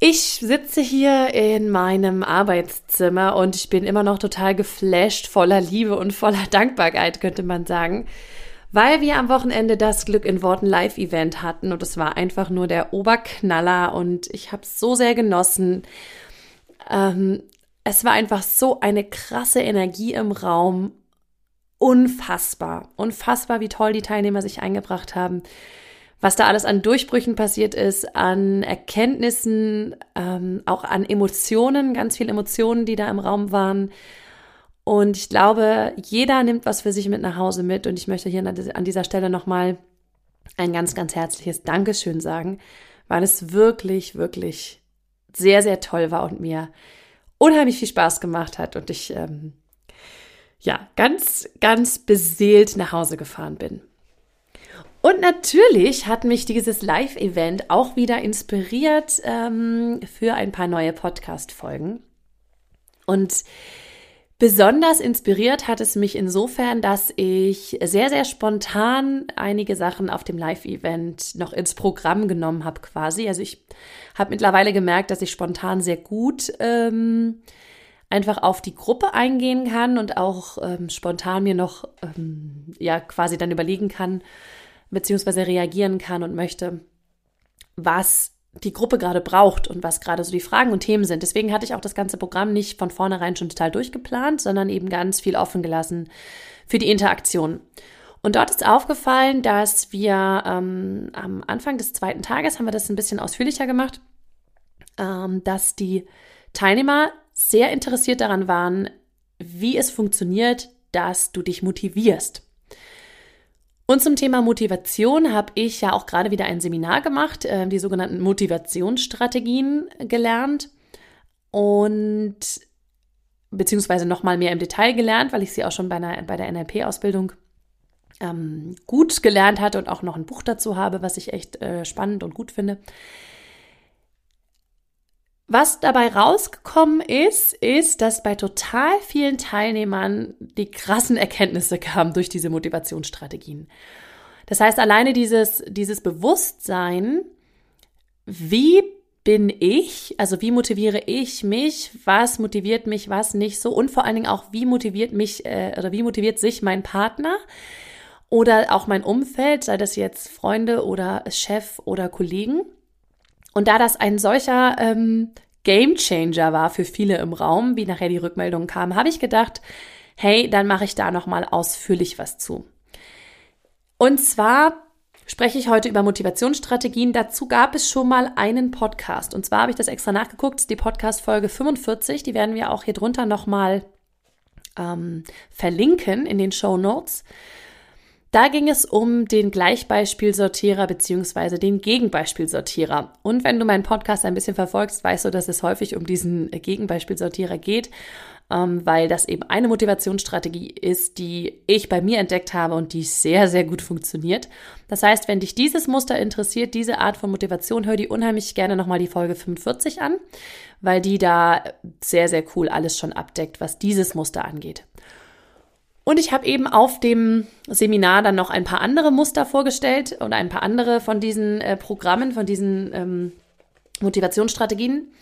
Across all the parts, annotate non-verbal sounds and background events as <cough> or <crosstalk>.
Ich sitze hier in meinem Arbeitszimmer und ich bin immer noch total geflasht, voller Liebe und voller <laughs> Dankbarkeit, könnte man sagen, weil wir am Wochenende das Glück in Worten Live-Event hatten und es war einfach nur der Oberknaller und ich habe es so sehr genossen. Ähm, es war einfach so eine krasse Energie im Raum. Unfassbar, unfassbar, wie toll die Teilnehmer sich eingebracht haben was da alles an Durchbrüchen passiert ist, an Erkenntnissen, ähm, auch an Emotionen, ganz viele Emotionen, die da im Raum waren. Und ich glaube, jeder nimmt was für sich mit nach Hause mit. Und ich möchte hier an dieser Stelle nochmal ein ganz, ganz herzliches Dankeschön sagen, weil es wirklich, wirklich sehr, sehr toll war und mir unheimlich viel Spaß gemacht hat und ich ähm, ja ganz, ganz beseelt nach Hause gefahren bin. Und natürlich hat mich dieses Live-Event auch wieder inspiriert ähm, für ein paar neue Podcast-Folgen. Und besonders inspiriert hat es mich insofern, dass ich sehr, sehr spontan einige Sachen auf dem Live-Event noch ins Programm genommen habe quasi. Also ich habe mittlerweile gemerkt, dass ich spontan sehr gut ähm, einfach auf die Gruppe eingehen kann und auch ähm, spontan mir noch ähm, ja quasi dann überlegen kann, beziehungsweise reagieren kann und möchte, was die Gruppe gerade braucht und was gerade so die Fragen und Themen sind. Deswegen hatte ich auch das ganze Programm nicht von vornherein schon total durchgeplant, sondern eben ganz viel offen gelassen für die Interaktion. Und dort ist aufgefallen, dass wir ähm, am Anfang des zweiten Tages haben wir das ein bisschen ausführlicher gemacht, ähm, dass die Teilnehmer sehr interessiert daran waren, wie es funktioniert, dass du dich motivierst. Und zum Thema Motivation habe ich ja auch gerade wieder ein Seminar gemacht, äh, die sogenannten Motivationsstrategien gelernt und beziehungsweise nochmal mehr im Detail gelernt, weil ich sie auch schon bei, einer, bei der NLP-Ausbildung ähm, gut gelernt hatte und auch noch ein Buch dazu habe, was ich echt äh, spannend und gut finde. Was dabei rausgekommen ist, ist, dass bei total vielen Teilnehmern die krassen Erkenntnisse kamen durch diese Motivationsstrategien. Das heißt, alleine dieses, dieses Bewusstsein, wie bin ich, also wie motiviere ich mich, was motiviert mich, was nicht so und vor allen Dingen auch, wie motiviert mich äh, oder wie motiviert sich mein Partner oder auch mein Umfeld, sei das jetzt Freunde oder Chef oder Kollegen. Und da das ein solcher ähm, Game Changer war für viele im Raum, wie nachher die Rückmeldung kam, habe ich gedacht, hey, dann mache ich da nochmal ausführlich was zu. Und zwar spreche ich heute über Motivationsstrategien. Dazu gab es schon mal einen Podcast. Und zwar habe ich das extra nachgeguckt, die Podcast-Folge 45. Die werden wir auch hier drunter nochmal ähm, verlinken in den Show Notes. Da ging es um den Gleichbeispielsortierer beziehungsweise den Gegenbeispielsortierer. Und wenn du meinen Podcast ein bisschen verfolgst, weißt du, dass es häufig um diesen Gegenbeispielsortierer geht, ähm, weil das eben eine Motivationsstrategie ist, die ich bei mir entdeckt habe und die sehr, sehr gut funktioniert. Das heißt, wenn dich dieses Muster interessiert, diese Art von Motivation, hör die unheimlich gerne nochmal die Folge 45 an, weil die da sehr, sehr cool alles schon abdeckt, was dieses Muster angeht. Und ich habe eben auf dem Seminar dann noch ein paar andere Muster vorgestellt und ein paar andere von diesen äh, Programmen, von diesen ähm, Motivationsstrategien.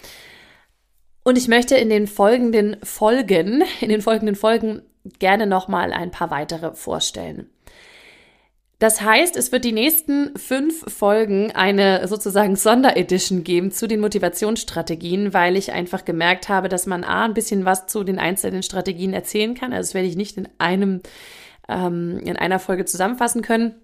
Und ich möchte in den folgenden Folgen, in den folgenden Folgen gerne nochmal ein paar weitere vorstellen. Das heißt, es wird die nächsten fünf Folgen eine sozusagen Sonderedition geben zu den Motivationsstrategien, weil ich einfach gemerkt habe, dass man A, ein bisschen was zu den einzelnen Strategien erzählen kann. Also das werde ich nicht in einem, ähm, in einer Folge zusammenfassen können.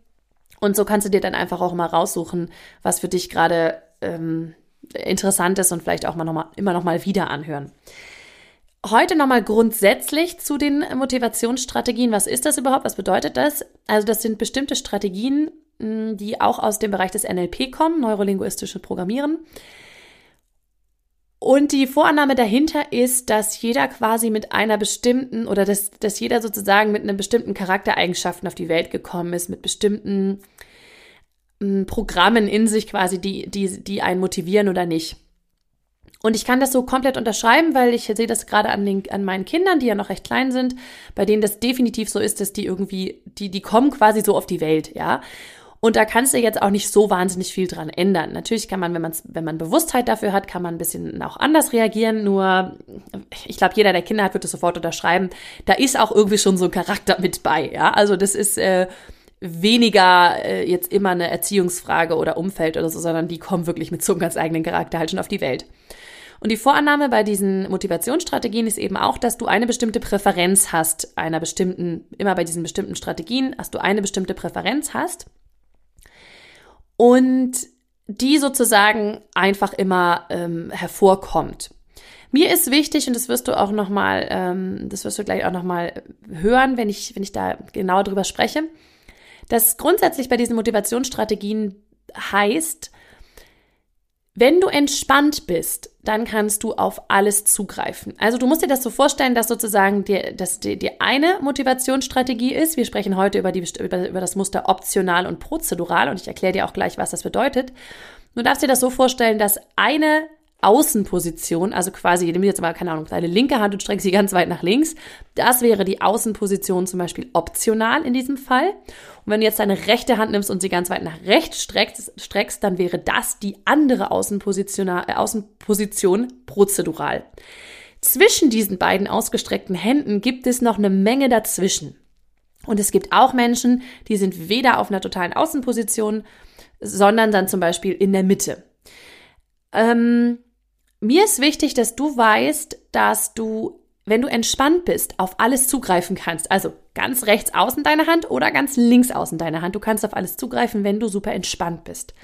Und so kannst du dir dann einfach auch mal raussuchen, was für dich gerade ähm, interessant ist und vielleicht auch mal noch mal, immer noch mal wieder anhören. Heute nochmal grundsätzlich zu den Motivationsstrategien. Was ist das überhaupt? Was bedeutet das? Also das sind bestimmte Strategien, hm, die auch aus dem Bereich des NLP kommen, neurolinguistische Programmieren. Und die Vorannahme dahinter ist, dass jeder quasi mit einer bestimmten oder dass, dass jeder sozusagen mit einem bestimmten Charaktereigenschaften auf die Welt gekommen ist, mit bestimmten m, Programmen in sich quasi, die, die, die einen motivieren oder nicht. Und ich kann das so komplett unterschreiben, weil ich sehe das gerade an, den, an meinen Kindern, die ja noch recht klein sind, bei denen das definitiv so ist, dass die irgendwie, die, die kommen quasi so auf die Welt, ja. Und da kannst du jetzt auch nicht so wahnsinnig viel dran ändern. Natürlich kann man, wenn man wenn man Bewusstheit dafür hat, kann man ein bisschen auch anders reagieren. Nur, ich glaube, jeder, der Kinder hat, wird das sofort unterschreiben. Da ist auch irgendwie schon so ein Charakter mit bei. Ja, also das ist äh, weniger äh, jetzt immer eine Erziehungsfrage oder Umfeld oder so, sondern die kommen wirklich mit so einem ganz eigenen Charakter halt schon auf die Welt. Und die Vorannahme bei diesen Motivationsstrategien ist eben auch, dass du eine bestimmte Präferenz hast, einer bestimmten, immer bei diesen bestimmten Strategien, dass du eine bestimmte Präferenz hast und die sozusagen einfach immer ähm, hervorkommt. Mir ist wichtig und das wirst du auch noch mal, ähm, das wirst du gleich auch noch mal hören, wenn ich wenn ich da genauer drüber spreche, dass grundsätzlich bei diesen Motivationsstrategien heißt, wenn du entspannt bist, dann kannst du auf alles zugreifen. Also du musst dir das so vorstellen, dass sozusagen die, dass die, die eine Motivationsstrategie ist. Wir sprechen heute über, die, über, über das Muster optional und prozedural und ich erkläre dir auch gleich, was das bedeutet. Du darfst dir das so vorstellen, dass eine Außenposition, also quasi, nimm jetzt mal, keine Ahnung, deine linke Hand und streckst sie ganz weit nach links. Das wäre die Außenposition zum Beispiel optional in diesem Fall. Und wenn du jetzt deine rechte Hand nimmst und sie ganz weit nach rechts streckst, streckst dann wäre das die andere Außenposition, äh, Außenposition prozedural. Zwischen diesen beiden ausgestreckten Händen gibt es noch eine Menge dazwischen. Und es gibt auch Menschen, die sind weder auf einer totalen Außenposition, sondern dann zum Beispiel in der Mitte. Ähm, mir ist wichtig, dass du weißt, dass du, wenn du entspannt bist, auf alles zugreifen kannst. Also ganz rechts außen deine Hand oder ganz links außen deine Hand. Du kannst auf alles zugreifen, wenn du super entspannt bist.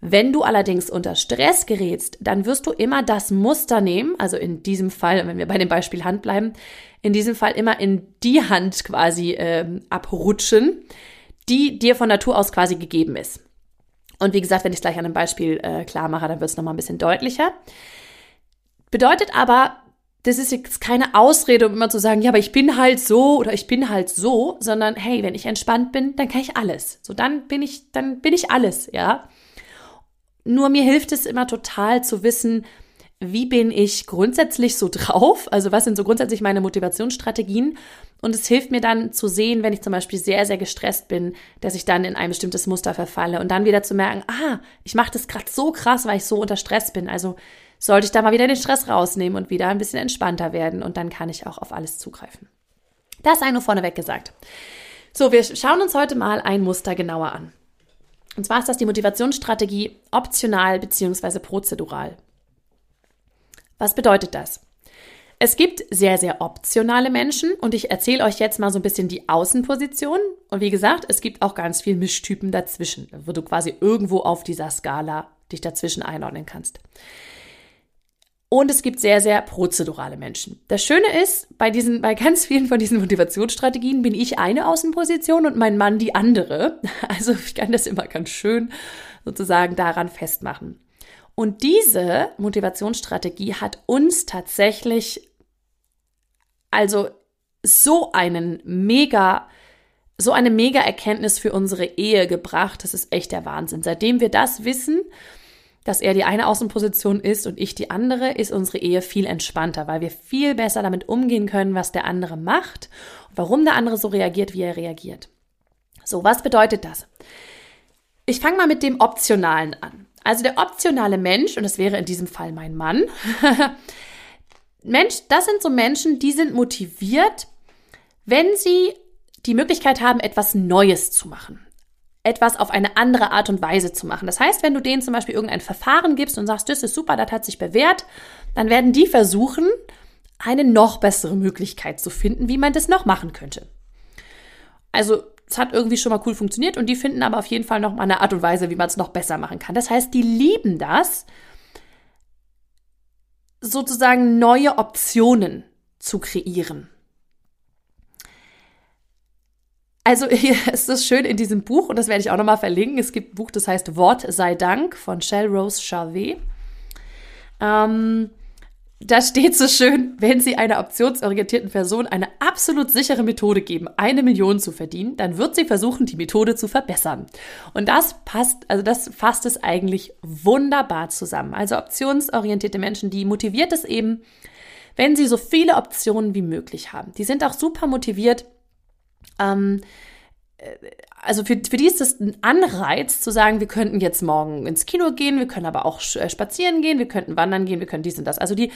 Wenn du allerdings unter Stress gerätst, dann wirst du immer das Muster nehmen, also in diesem Fall, wenn wir bei dem Beispiel Hand bleiben, in diesem Fall immer in die Hand quasi ähm, abrutschen, die dir von Natur aus quasi gegeben ist. Und wie gesagt, wenn ich es gleich an einem Beispiel äh, klar mache, dann wird es nochmal ein bisschen deutlicher. Bedeutet aber, das ist jetzt keine Ausrede, um immer zu sagen, ja, aber ich bin halt so oder ich bin halt so, sondern hey, wenn ich entspannt bin, dann kann ich alles. So, dann bin ich, dann bin ich alles, ja. Nur mir hilft es immer total zu wissen, wie bin ich grundsätzlich so <laughs> drauf? Also was sind so grundsätzlich meine Motivationsstrategien? Und es hilft mir dann zu sehen, wenn ich zum Beispiel sehr, sehr gestresst bin, dass ich dann in ein bestimmtes Muster verfalle und dann wieder zu merken, ah, ich mache das gerade so krass, weil ich so unter Stress bin. Also sollte ich da mal wieder den Stress rausnehmen und wieder ein bisschen entspannter werden und dann kann ich auch auf alles zugreifen. Das sei nur vorneweg gesagt. So, wir schauen uns heute mal ein Muster genauer an. Und zwar ist das die Motivationsstrategie optional bzw. prozedural. Was bedeutet das? Es gibt sehr, sehr optionale Menschen und ich erzähle euch jetzt mal so ein bisschen die Außenposition. Und wie gesagt, es gibt auch ganz viele Mischtypen dazwischen, wo du quasi irgendwo auf dieser Skala dich dazwischen einordnen kannst. Und es gibt sehr, sehr prozedurale Menschen. Das Schöne ist, bei diesen, bei ganz vielen von diesen <laughs> Motivationsstrategien bin ich eine Außenposition und mein Mann die andere. <laughs> Also ich kann das immer ganz schön sozusagen daran festmachen. Und diese Motivationsstrategie hat uns tatsächlich also so einen mega, so eine mega Erkenntnis für unsere Ehe gebracht. Das ist echt der Wahnsinn. Seitdem wir das wissen, dass er die eine Außenposition ist und ich die andere, ist unsere Ehe viel entspannter, weil wir viel besser damit umgehen können, was der andere macht und warum der andere so reagiert, wie er reagiert. So, was bedeutet das? Ich fange mal mit dem Optionalen an. Also der optionale Mensch, und das wäre in diesem Fall mein Mann, <laughs> Mensch, das sind so Menschen, die sind motiviert, wenn sie die Möglichkeit haben, etwas Neues zu machen. Etwas auf eine andere Art und Weise zu machen. Das heißt, wenn du denen zum Beispiel irgendein Verfahren gibst und sagst, das ist super, das hat sich bewährt, dann werden die versuchen, eine noch bessere Möglichkeit zu finden, wie man das noch machen könnte. Also es hat irgendwie schon mal cool funktioniert und die finden aber auf jeden Fall noch mal eine Art und Weise, wie man es noch besser machen kann. Das heißt, die lieben das, sozusagen neue Optionen zu kreieren. Also <laughs> hier ist es schön in diesem Buch, und das werde ich auch nochmal verlinken. Es gibt ein Buch, das heißt Wort sei Dank von Shell Rose Charvet. Ähm, da steht so schön, wenn Sie einer optionsorientierten Person eine absolut sichere Methode geben, eine Million zu verdienen, dann wird sie versuchen, die Methode zu verbessern. Und das passt, also das fasst es eigentlich wunderbar zusammen. Also optionsorientierte Menschen, die motiviert es eben, wenn sie so viele Optionen wie möglich haben. Die sind auch super motiviert, ähm, also für, für die ist das ein Anreiz zu sagen, wir könnten jetzt morgen ins Kino gehen, wir können aber auch äh, spazieren gehen, wir könnten wandern gehen, wir können dies und das. Also die,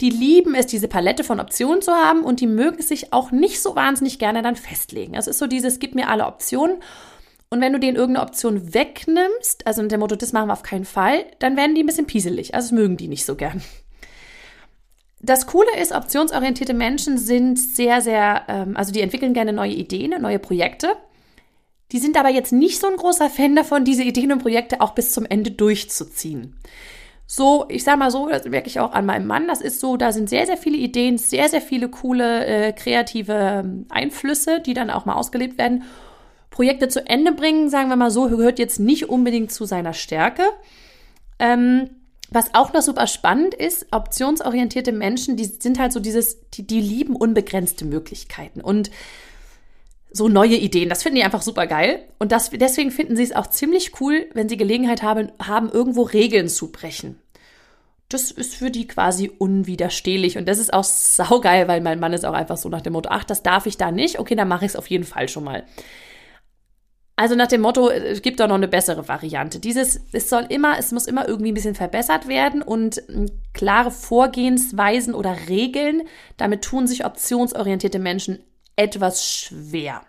die lieben es, diese Palette von Optionen zu haben und die mögen sich auch nicht so wahnsinnig gerne dann festlegen. Es ist so dieses, gib mir alle Optionen. Und wenn du denen irgendeine Option wegnimmst, also in der Motto, das machen wir auf keinen Fall, dann werden die ein bisschen pieselig. Also das mögen die nicht so gern. Das Coole ist, optionsorientierte Menschen sind sehr, sehr, ähm, also die entwickeln gerne neue Ideen, neue Projekte die sind aber jetzt nicht so ein großer Fan davon, diese Ideen und Projekte auch bis zum Ende durchzuziehen. So, ich sag mal so, das merke ich auch an meinem Mann, das ist so, da sind sehr, sehr viele Ideen, sehr, sehr viele coole, äh, kreative ähm, Einflüsse, die dann auch mal ausgelebt werden. Projekte zu Ende bringen, sagen wir mal so, gehört jetzt nicht unbedingt zu seiner Stärke. Ähm, was auch noch super spannend ist, optionsorientierte Menschen, die sind halt so dieses, die, die lieben unbegrenzte Möglichkeiten. Und so neue Ideen. Das finden die einfach super geil. Und das, deswegen finden sie es auch ziemlich cool, wenn sie Gelegenheit haben, haben, irgendwo Regeln zu brechen. Das ist für die quasi unwiderstehlich. Und das ist auch saugeil, weil mein Mann ist auch einfach so nach dem Motto, ach, das darf ich da nicht. Okay, dann mache ich es auf jeden Fall schon mal. Also nach dem Motto, es gibt doch noch eine bessere Variante. Dieses, es soll immer, es muss immer irgendwie ein bisschen verbessert werden und hm, klare Vorgehensweisen oder Regeln, damit tun sich optionsorientierte Menschen etwas schwer.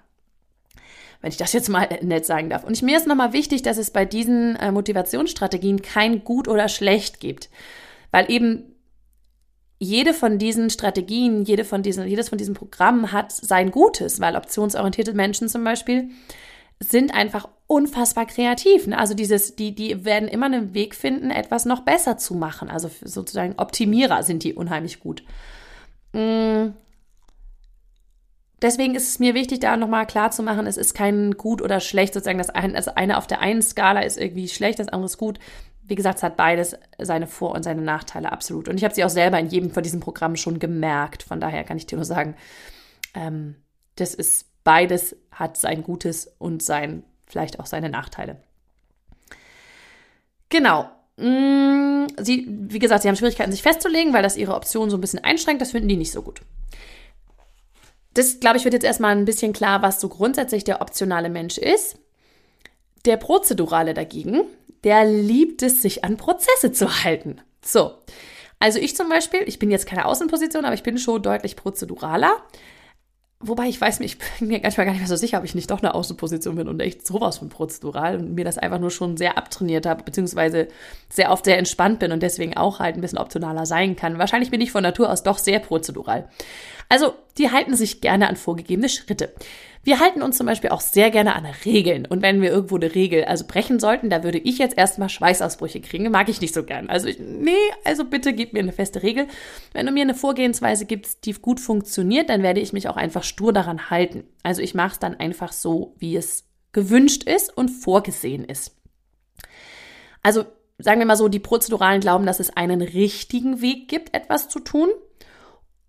Wenn ich das jetzt mal <laughs> nett sagen darf. Und ich, mir ist nochmal wichtig, dass es bei diesen äh, Motivationsstrategien kein gut oder schlecht gibt. Weil eben jede von diesen Strategien, jede von diesen, jedes von diesen Programmen hat sein Gutes, weil optionsorientierte Menschen zum Beispiel sind einfach unfassbar kreativ. Ne? Also dieses, die, die werden immer einen Weg finden, etwas noch besser zu machen. Also sozusagen Optimierer sind die unheimlich gut. Mm, deswegen ist es mir wichtig, da nochmal klar zu machen, es ist kein gut oder schlecht, sozusagen, das eine, also eine auf der einen Skala ist irgendwie schlecht, das andere ist gut. Wie gesagt, es hat beides seine Vor- und seine Nachteile, absolut. Und ich habe sie auch selber in jedem von diesen Programmen schon gemerkt. Von daher kann ich dir nur sagen, ähm, das ist beides hat sein Gutes und sein, vielleicht auch seine Nachteile. Genau. Mm, sie, wie gesagt, sie haben Schwierigkeiten, sich festzulegen, weil das ihre Optionen so ein bisschen einschränkt. Das finden die nicht so gut das, glaube ich, wird jetzt erstmal ein bisschen klar, was so grundsätzlich der optionale Mensch ist. Der Prozedurale dagegen, der liebt es, sich an Prozesse zu halten. So. Also ich zum Beispiel, ich bin jetzt keine Außenposition, aber ich bin schon deutlich prozeduraler. Wobei ich weiß, ich bin mir manchmal gar nicht mehr so sicher, ob ich nicht doch eine Außenposition bin und echt sowas von prozedural und mir das einfach nur schon sehr abtrainiert habe, beziehungsweise sehr oft sehr entspannt bin und deswegen auch halt ein bisschen optionaler sein kann. Wahrscheinlich bin ich von Natur aus doch sehr prozedural. Also, die halten sich gerne an vorgegebene Schritte. Wir halten uns zum Beispiel auch sehr gerne an Regeln. Und wenn wir irgendwo eine Regel also brechen sollten, da würde ich jetzt erstmal Schweißausbrüche kriegen. Mag ich nicht so gern. Also, ich, nee, also bitte gib mir eine feste Regel. Wenn du mir eine Vorgehensweise gibst, die gut funktioniert, dann werde ich mich auch einfach stur daran halten. Also, ich mache es dann einfach so, wie es gewünscht ist und vorgesehen ist. Also, sagen wir mal so, die Prozeduralen glauben, dass es einen richtigen Weg gibt, etwas zu tun.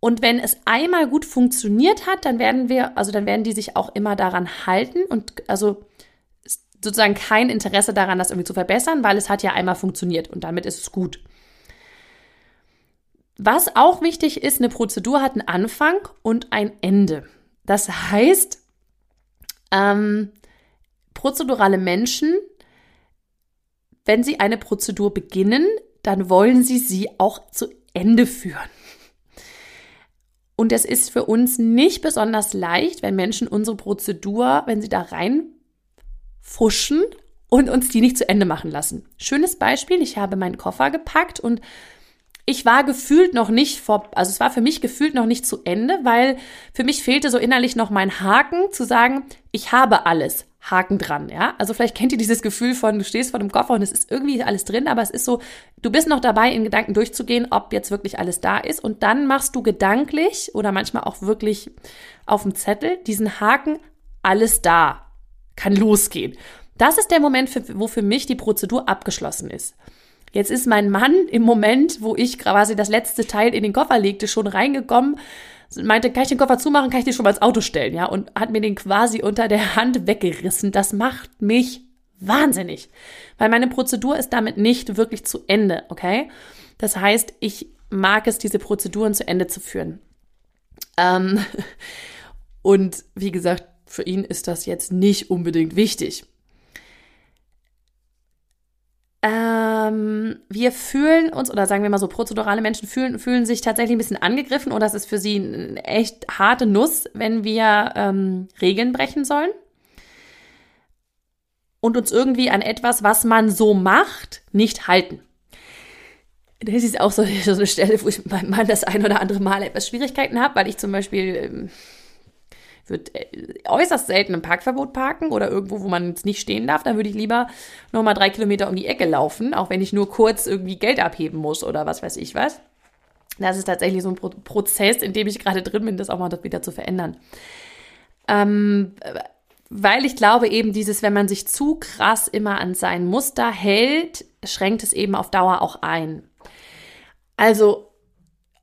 Und wenn es einmal gut funktioniert hat, dann werden wir, also dann werden die sich auch immer daran halten und also sozusagen kein Interesse daran, das irgendwie zu verbessern, weil es hat ja einmal funktioniert und damit ist es gut. Was auch wichtig ist, eine Prozedur hat einen Anfang und ein Ende. Das heißt, ähm, prozedurale Menschen, wenn sie eine Prozedur beginnen, dann wollen sie sie auch zu Ende führen. Und es ist für uns nicht besonders leicht, wenn Menschen unsere Prozedur, wenn sie da reinfuschen und uns die nicht zu Ende machen lassen. Schönes Beispiel, ich habe meinen Koffer gepackt und ich war gefühlt noch nicht vor, also es war für mich gefühlt noch nicht zu Ende, weil für mich fehlte so innerlich noch mein Haken zu sagen, ich habe alles. Haken dran, ja. Also vielleicht kennt ihr dieses Gefühl von, du stehst vor dem Koffer und es ist irgendwie alles drin, aber es ist so, du bist noch dabei, in Gedanken durchzugehen, ob jetzt wirklich alles da ist und dann machst du gedanklich oder manchmal auch wirklich auf dem Zettel diesen Haken, alles da, kann losgehen. Das ist der Moment, wo für mich die Prozedur abgeschlossen ist. Jetzt ist mein Mann im Moment, wo ich quasi das letzte Teil in den Koffer legte, schon reingekommen, meinte, kann ich den Koffer zumachen, kann ich den schon mal ins Auto stellen, ja, und hat mir den quasi unter der Hand weggerissen. Das macht mich wahnsinnig, weil meine Prozedur ist damit nicht wirklich zu Ende, okay? Das heißt, ich mag es, diese Prozeduren zu Ende zu führen. Ähm, <laughs> und wie gesagt, für ihn ist das jetzt nicht unbedingt wichtig. Ähm, wir fühlen uns, oder sagen wir mal so, prozedurale Menschen fühlen, fühlen sich tatsächlich ein bisschen angegriffen oder es ist für sie eine echt harte Nuss, wenn wir ähm, Regeln brechen sollen und uns irgendwie an etwas, was man so macht, nicht halten. Das ist auch so, <laughs> so eine Stelle, wo ich mit meinem Mann das ein oder andere Mal etwas Schwierigkeiten habe, weil ich zum Beispiel ähm, würde äh, äußerst selten im Parkverbot parken oder irgendwo, wo man jetzt nicht stehen darf. Dann würde ich lieber nochmal drei Kilometer um die Ecke laufen, auch wenn ich nur kurz irgendwie Geld abheben muss oder was weiß ich was. Das ist tatsächlich so ein Pro Prozess, in dem ich gerade drin bin, das auch mal wieder zu verändern. Ähm, weil ich glaube eben dieses, wenn man sich zu krass immer an sein Muster hält, schränkt es eben auf Dauer auch ein. Also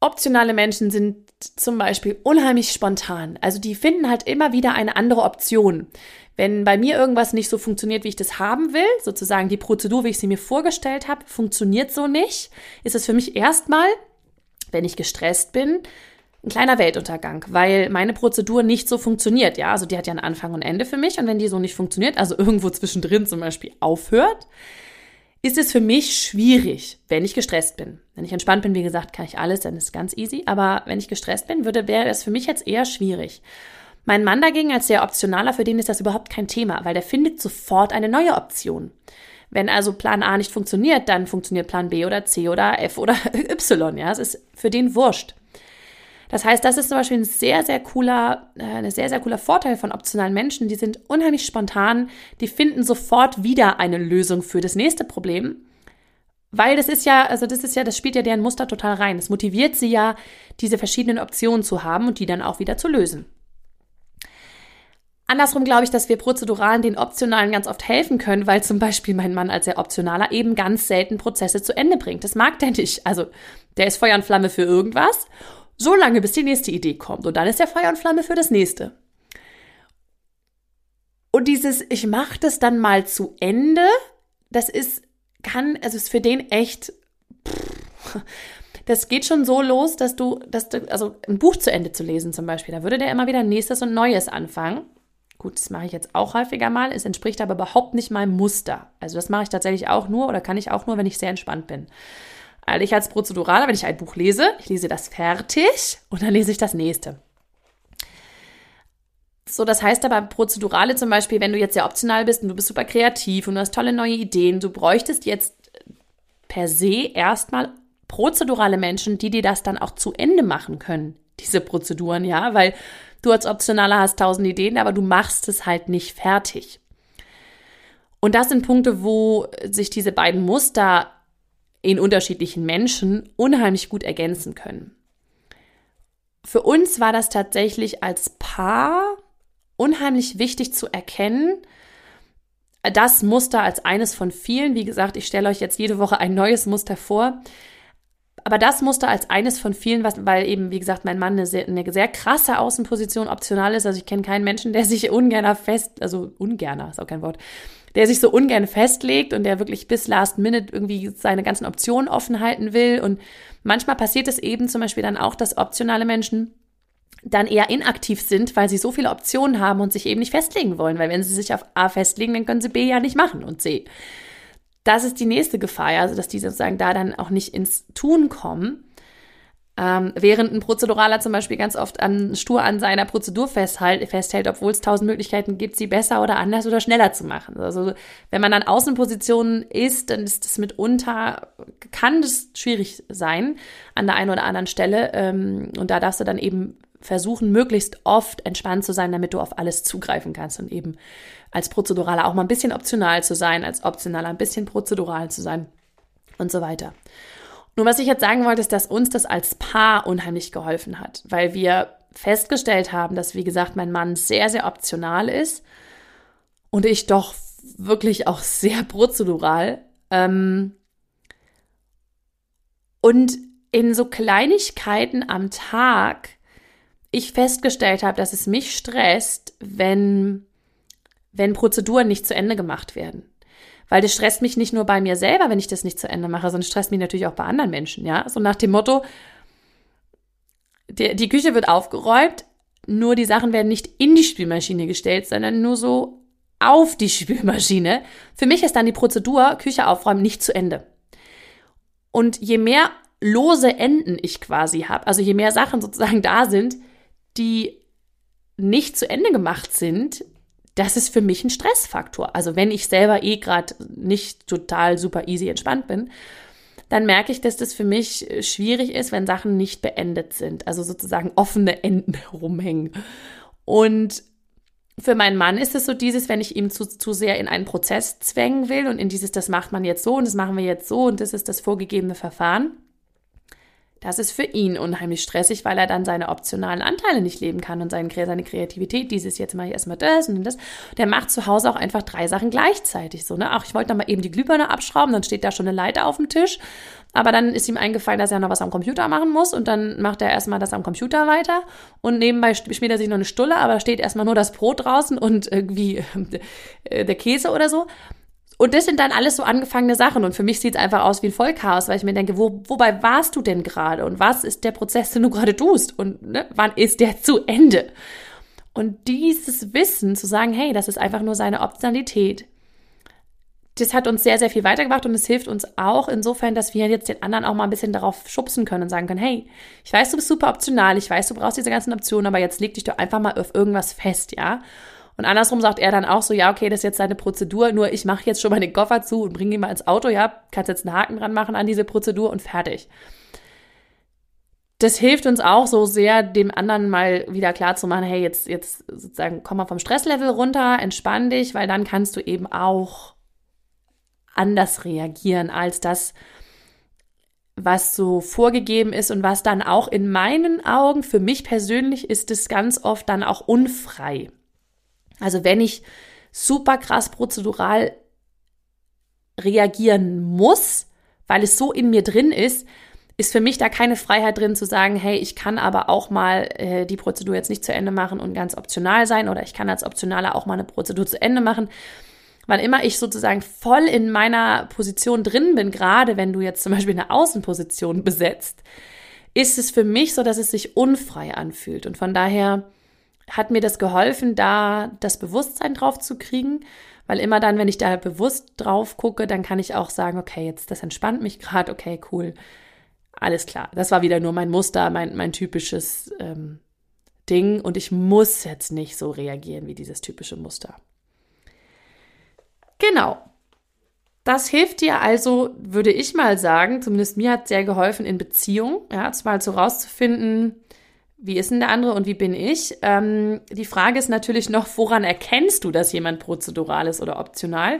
optionale Menschen sind zum Beispiel unheimlich spontan. Also die finden halt immer wieder eine andere Option. Wenn bei mir irgendwas nicht so funktioniert, wie ich das haben will, sozusagen die Prozedur, wie ich sie mir vorgestellt habe, funktioniert so nicht, ist es für mich erstmal, wenn ich gestresst bin, ein kleiner Weltuntergang, weil meine Prozedur nicht so funktioniert. Ja, also die hat ja einen Anfang und Ende für mich. Und wenn die so nicht funktioniert, also <laughs> irgendwo zwischendrin zum Beispiel aufhört, ist es für mich schwierig, wenn ich gestresst bin. Wenn ich entspannt bin, wie gesagt, kann ich alles, dann ist es ganz easy. Aber wenn ich gestresst bin, würde, wäre es für mich jetzt eher schwierig. Mein Mann dagegen als sehr optionaler, für den ist das überhaupt kein Thema, weil der findet sofort eine neue Option. Wenn also Plan A nicht funktioniert, dann funktioniert Plan B oder C oder F oder <laughs> Y. Ja, es ist für den wurscht. Das heißt, das ist zum Beispiel ein sehr, sehr cooler, äh, ein sehr, sehr cooler Vorteil von optionalen Menschen. Die sind unheimlich spontan, die finden sofort wieder eine Lösung für das nächste Problem. Weil das ist ja, also das ist ja, das spielt ja deren Muster total rein. Es motiviert sie ja, diese verschiedenen Optionen zu haben und die dann auch wieder zu lösen. Andersrum glaube ich, dass wir Prozeduralen den Optionalen ganz oft helfen können, weil zum Beispiel mein Mann als sehr Optionaler eben ganz selten Prozesse zu Ende bringt. Das mag der nicht. Also der ist Feuer und Flamme für irgendwas so lange, bis die nächste Idee kommt. Und dann ist der Feuer und Flamme für das nächste. Und dieses, ich mache das dann mal zu Ende, das ist, kann, also ist für den echt, das geht schon so los, dass du, dass du, also ein Buch zu Ende zu lesen zum Beispiel, da würde der immer wieder nächstes und Neues anfangen. Gut, das mache ich jetzt auch häufiger mal. Es entspricht aber überhaupt nicht meinem Muster. Also das mache ich tatsächlich auch nur oder kann ich auch nur, wenn ich sehr entspannt bin. Also ich als Prozeduraler, wenn ich ein Buch lese, ich lese das fertig und dann lese ich das nächste. So, das heißt aber Prozedurale zum Beispiel, wenn du jetzt sehr optional bist und du bist super kreativ und du hast tolle neue Ideen, du bräuchtest jetzt per se erstmal prozedurale Menschen, die dir das dann auch zu Ende machen können, diese Prozeduren, ja, weil du als Optionaler hast tausend Ideen, aber du machst es halt nicht fertig. Und das sind Punkte, wo sich diese beiden Muster in unterschiedlichen Menschen unheimlich gut ergänzen können. Für uns war das tatsächlich als Paar unheimlich wichtig zu erkennen, das Muster als eines von vielen. Wie gesagt, ich stelle euch jetzt jede Woche ein neues Muster vor. Aber das Muster als eines von vielen, was, weil eben, wie gesagt, mein Mann eine sehr, eine sehr krasse Außenposition optional ist. Also ich kenne keinen Menschen, der sich ungerner fest, also ungerner ist auch kein Wort, der sich so ungern festlegt und der wirklich bis Last Minute irgendwie seine ganzen Optionen offen halten will. Und manchmal passiert es eben zum Beispiel dann auch, dass optionale Menschen dann eher inaktiv sind, weil sie so viele Optionen haben und sich eben nicht festlegen wollen. Weil wenn sie sich auf A festlegen, dann können sie B ja nicht machen und C. Das ist die nächste Gefahr, also dass die sozusagen da dann auch nicht ins Tun kommen. Ähm, während ein Prozeduraler zum Beispiel ganz oft an, stur an seiner Prozedur festhält, festhält obwohl es tausend Möglichkeiten gibt, sie besser oder anders oder schneller zu machen. Also wenn man an Außenpositionen ist, dann ist es mitunter, kann das schwierig sein an der einen oder anderen Stelle. Ähm, und da darfst du dann eben versuchen, möglichst oft entspannt zu sein, damit du auf alles zugreifen kannst und eben als Prozeduraler auch mal ein bisschen optional zu sein, als Optionaler ein bisschen prozedural zu sein und so weiter. Nur was ich jetzt sagen wollte, ist, dass uns das als Paar unheimlich geholfen hat, weil wir festgestellt haben, dass, wie gesagt, mein Mann sehr, sehr optional ist und ich doch wirklich auch sehr prozedural. Ähm, Und in so Kleinigkeiten am Tag ich festgestellt habe, dass es mich stresst, wenn, wenn Prozeduren nicht zu Ende gemacht werden. Weil das stresst mich nicht nur bei mir selber, wenn ich das nicht zu Ende mache, sondern stresst mich natürlich auch bei anderen Menschen, ja. So nach dem Motto, die, die Küche wird aufgeräumt, nur die Sachen werden nicht in die Spülmaschine gestellt, sondern nur so auf die <laughs> Spülmaschine. Für mich ist dann die Prozedur Küche aufräumen nicht zu Ende. Und je mehr lose Enden ich quasi habe, also je mehr Sachen sozusagen da sind, die nicht zu Ende gemacht sind, das ist für mich ein Stressfaktor. Also wenn ich selber eh gerade nicht total super easy entspannt bin, dann merke ich, dass das für mich schwierig ist, wenn Sachen nicht beendet sind. Also sozusagen offene Enden <laughs> rumhängen. Und für meinen Mann ist es so dieses, wenn ich ihm zu, zu sehr in einen Prozess zwängen will und in dieses, das macht man jetzt so und das machen wir jetzt so und das ist das vorgegebene Verfahren, das ist für ihn unheimlich stressig, weil er dann seine optionalen Anteile nicht leben kann und seine, seine Kreativität, dieses jetzt mache ich erstmal das und das. Der macht zu Hause auch einfach drei Sachen gleichzeitig. So, ne? Ach, ich wollte noch mal eben die Glühbirne abschrauben, dann steht da schon eine Leiter auf dem Tisch. Aber dann ist ihm eingefallen, dass er noch was am Computer machen muss und dann macht er erstmal das am Computer weiter und nebenbei schmiert er sich noch eine Stulle, aber steht erstmal nur das Brot draußen und irgendwie äh, der Käse oder so. Und das sind dann alles so angefangene Sachen. Und für mich sieht es einfach aus wie ein Vollchaos, weil ich mir denke, wo, wobei warst du denn gerade? Und was ist der Prozess, den du gerade tust? Und ne, wann ist der zu Ende? Und dieses Wissen zu sagen, hey, das ist einfach nur seine Optionalität, das hat uns sehr, sehr viel weitergebracht und es hilft uns auch insofern, dass wir jetzt den anderen auch mal ein bisschen darauf schubsen können und sagen können, hey, ich weiß, du bist super optional, ich weiß, du brauchst diese ganzen Optionen, aber jetzt leg dich doch einfach mal auf irgendwas fest, ja? Und andersrum sagt er dann auch so, ja, okay, das ist jetzt seine Prozedur, nur ich mache jetzt schon mal den Koffer zu und bringe ihn mal ins Auto, ja, kannst jetzt einen Haken dran machen an diese Prozedur und fertig. Das hilft uns auch so sehr, dem anderen mal wieder klar zu machen, hey, jetzt, jetzt sozusagen komm mal vom Stresslevel runter, entspann dich, weil dann kannst du eben auch anders reagieren als das, was so vorgegeben ist und was dann auch in meinen Augen, für mich persönlich, ist es ganz oft dann auch unfrei. Also wenn ich super krass prozedural reagieren muss, weil es so in mir drin ist, ist für mich da keine Freiheit drin zu sagen, hey, ich kann aber auch mal äh, die Prozedur jetzt nicht zu Ende machen und ganz optional sein oder ich kann als Optionaler auch mal eine Prozedur zu Ende machen. Wann immer ich sozusagen voll in meiner Position drin bin, gerade wenn du jetzt zum Beispiel eine Außenposition besetzt, ist es für mich so, dass es sich unfrei anfühlt. Und von daher hat mir das geholfen, da das Bewusstsein drauf zu kriegen, weil immer dann, wenn ich da bewusst drauf gucke, dann kann ich auch sagen, okay, jetzt das entspannt mich gerade, okay, cool, alles klar. Das war wieder nur mein Muster, mein, mein typisches ähm, Ding und ich muss jetzt nicht so reagieren wie dieses typische Muster. Genau. Das hilft dir also, würde ich mal sagen, zumindest mir hat sehr geholfen in Beziehung, ja, mal so rauszufinden, wie ist denn der andere und wie bin ich? Ähm, die Frage ist natürlich noch, woran erkennst du, dass jemand prozedural ist oder optional?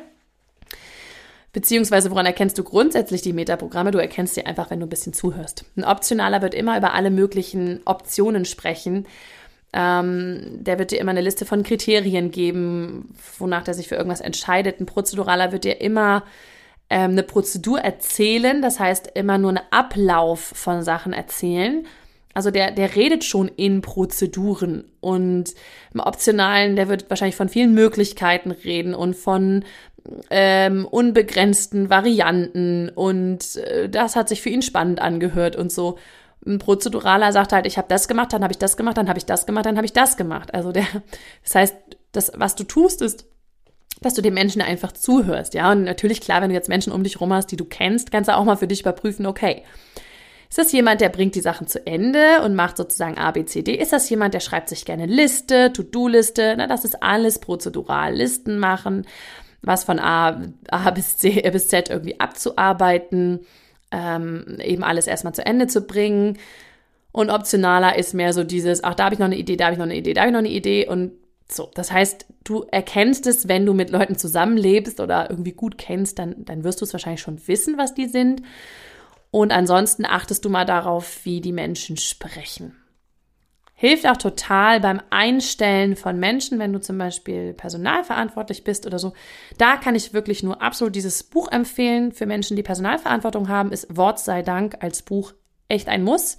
Beziehungsweise woran erkennst du grundsätzlich die Metaprogramme? Du erkennst sie einfach, wenn du ein bisschen zuhörst. Ein Optionaler wird immer über alle möglichen Optionen sprechen. Ähm, der wird dir immer eine Liste von Kriterien geben, wonach der sich für irgendwas entscheidet. Ein Prozeduraler wird dir immer ähm, eine Prozedur erzählen, das heißt immer nur einen Ablauf von Sachen erzählen also der, der redet schon in Prozeduren und im Optionalen, der wird wahrscheinlich von vielen Möglichkeiten reden und von ähm, unbegrenzten Varianten und äh, das hat sich für ihn spannend angehört und so. Ein Prozeduraler sagt halt, ich habe das gemacht, dann habe ich das gemacht, dann habe ich das gemacht, dann habe ich das gemacht. Also der, <laughs> das heißt, das, was du tust, ist, dass du den Menschen einfach zuhörst, ja. Und natürlich, klar, wenn du jetzt Menschen um dich rum hast, die du kennst, kannst du auch mal für dich überprüfen, okay, ist das jemand, der bringt die Sachen zu Ende und macht sozusagen A, B, C, D? Ist das jemand, der schreibt sich gerne Liste, To-Do-Liste? Na, das ist alles prozedural. Listen machen, was von A, A bis, C, äh, bis Z irgendwie abzuarbeiten, ähm, eben alles erstmal zu Ende zu bringen. Und optionaler ist mehr so dieses, ach, da habe ich noch eine Idee, da habe ich noch eine Idee, da habe ich noch eine Idee und so. Das heißt, du erkennst es, wenn du mit Leuten zusammenlebst oder irgendwie gut kennst, dann, dann wirst du es wahrscheinlich schon wissen, was die sind. Und ansonsten achtest du mal darauf, wie die Menschen sprechen. Hilft auch total beim Einstellen von Menschen, wenn du zum Beispiel personalverantwortlich bist oder so. Da kann ich wirklich nur absolut dieses Buch empfehlen. Für Menschen, die Personalverantwortung haben, ist Wort sei Dank als Buch echt ein Muss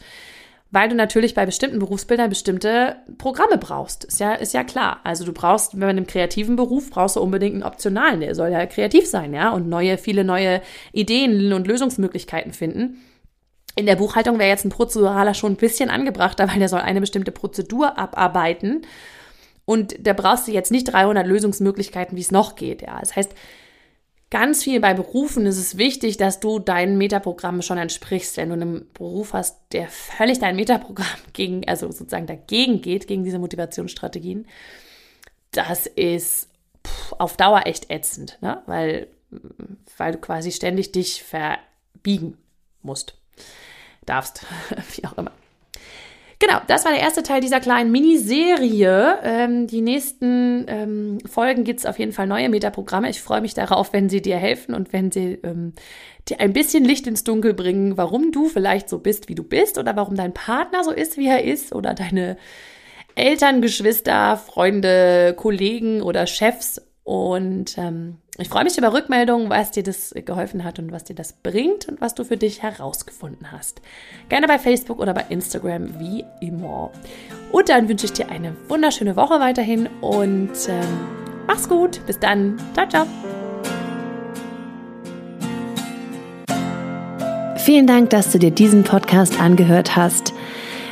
weil du natürlich bei bestimmten Berufsbildern bestimmte Programme brauchst. Ist ja, ist ja klar. Also du brauchst, wenn man im kreativen Beruf, brauchst du unbedingt einen optionalen, der soll ja kreativ sein, ja, und neue, viele neue Ideen und Lösungsmöglichkeiten finden. In der Buchhaltung wäre jetzt ein Prozeduraler schon ein bisschen angebrachter, weil der soll eine bestimmte Prozedur abarbeiten. Und da brauchst du jetzt nicht 300 Lösungsmöglichkeiten, wie es noch geht, ja. Das heißt, Ganz viel bei Berufen ist es wichtig, dass du deinen Metaprogramm schon entsprichst. Wenn du einen Beruf hast, der völlig dein Metaprogramm <laughs> gegen, also sozusagen dagegen geht, gegen diese Motivationsstrategien, das ist auf Dauer echt ätzend, ne? weil, weil du quasi ständig dich verbiegen musst, darfst, <laughs> wie auch immer. Genau, das war der erste Teil dieser kleinen Miniserie. Ähm, die nächsten ähm, Folgen gibt es auf jeden Fall neue Metaprogramme. Ich freue mich darauf, wenn sie dir helfen und wenn sie ähm, dir ein bisschen Licht ins Dunkel bringen, warum du vielleicht so bist, wie du bist oder warum dein Partner so ist, wie er ist oder deine Eltern, Geschwister, Freunde, Kollegen oder Chefs und ähm, ich freue mich über Rückmeldungen, was dir das geholfen hat und was dir das bringt und was du für dich herausgefunden hast. Gerne bei Facebook oder bei Instagram, wie immer. Und dann wünsche ich dir eine wunderschöne Woche weiterhin und ähm, mach's gut. Bis dann. Ciao, ciao. Vielen Dank, dass du dir diesen Podcast angehört hast.